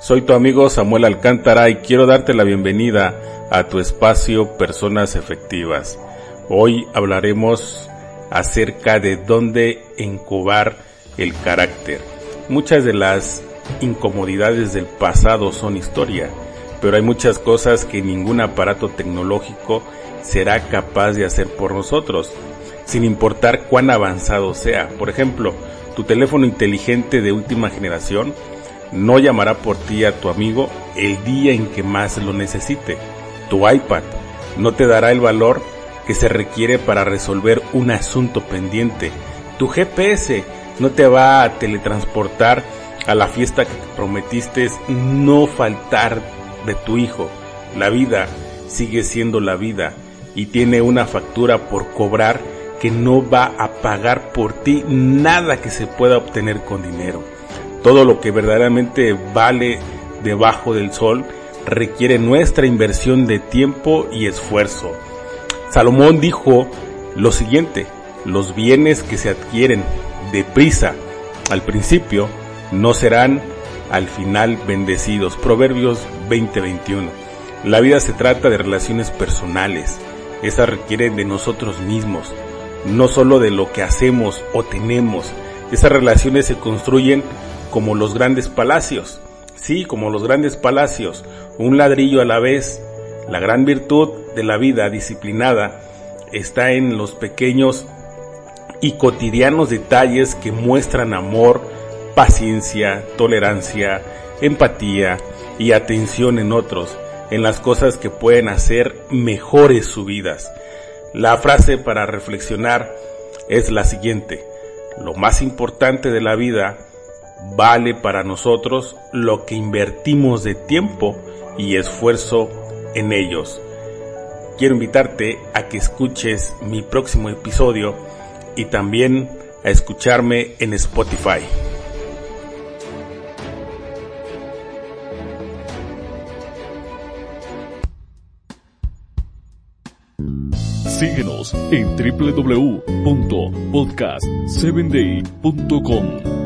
Soy tu amigo Samuel Alcántara y quiero darte la bienvenida a tu espacio Personas Efectivas. Hoy hablaremos acerca de dónde incubar el carácter. Muchas de las incomodidades del pasado son historia, pero hay muchas cosas que ningún aparato tecnológico será capaz de hacer por nosotros, sin importar cuán avanzado sea. Por ejemplo, tu teléfono inteligente de última generación no llamará por ti a tu amigo el día en que más lo necesite. Tu iPad no te dará el valor que se requiere para resolver un asunto pendiente. Tu GPS no te va a teletransportar a la fiesta que prometiste no faltar de tu hijo. La vida sigue siendo la vida y tiene una factura por cobrar que no va a pagar por ti nada que se pueda obtener con dinero. Todo lo que verdaderamente vale debajo del sol requiere nuestra inversión de tiempo y esfuerzo. Salomón dijo lo siguiente, los bienes que se adquieren deprisa al principio no serán al final bendecidos. Proverbios 20:21. La vida se trata de relaciones personales. Esas requieren de nosotros mismos, no solo de lo que hacemos o tenemos. Esas relaciones se construyen como los grandes palacios. Sí, como los grandes palacios, un ladrillo a la vez. La gran virtud de la vida disciplinada está en los pequeños y cotidianos detalles que muestran amor, paciencia, tolerancia, empatía y atención en otros, en las cosas que pueden hacer mejores sus vidas. La frase para reflexionar es la siguiente. Lo más importante de la vida vale para nosotros lo que invertimos de tiempo y esfuerzo en ellos. Quiero invitarte a que escuches mi próximo episodio y también a escucharme en Spotify. Síguenos en www.podcast7day.com.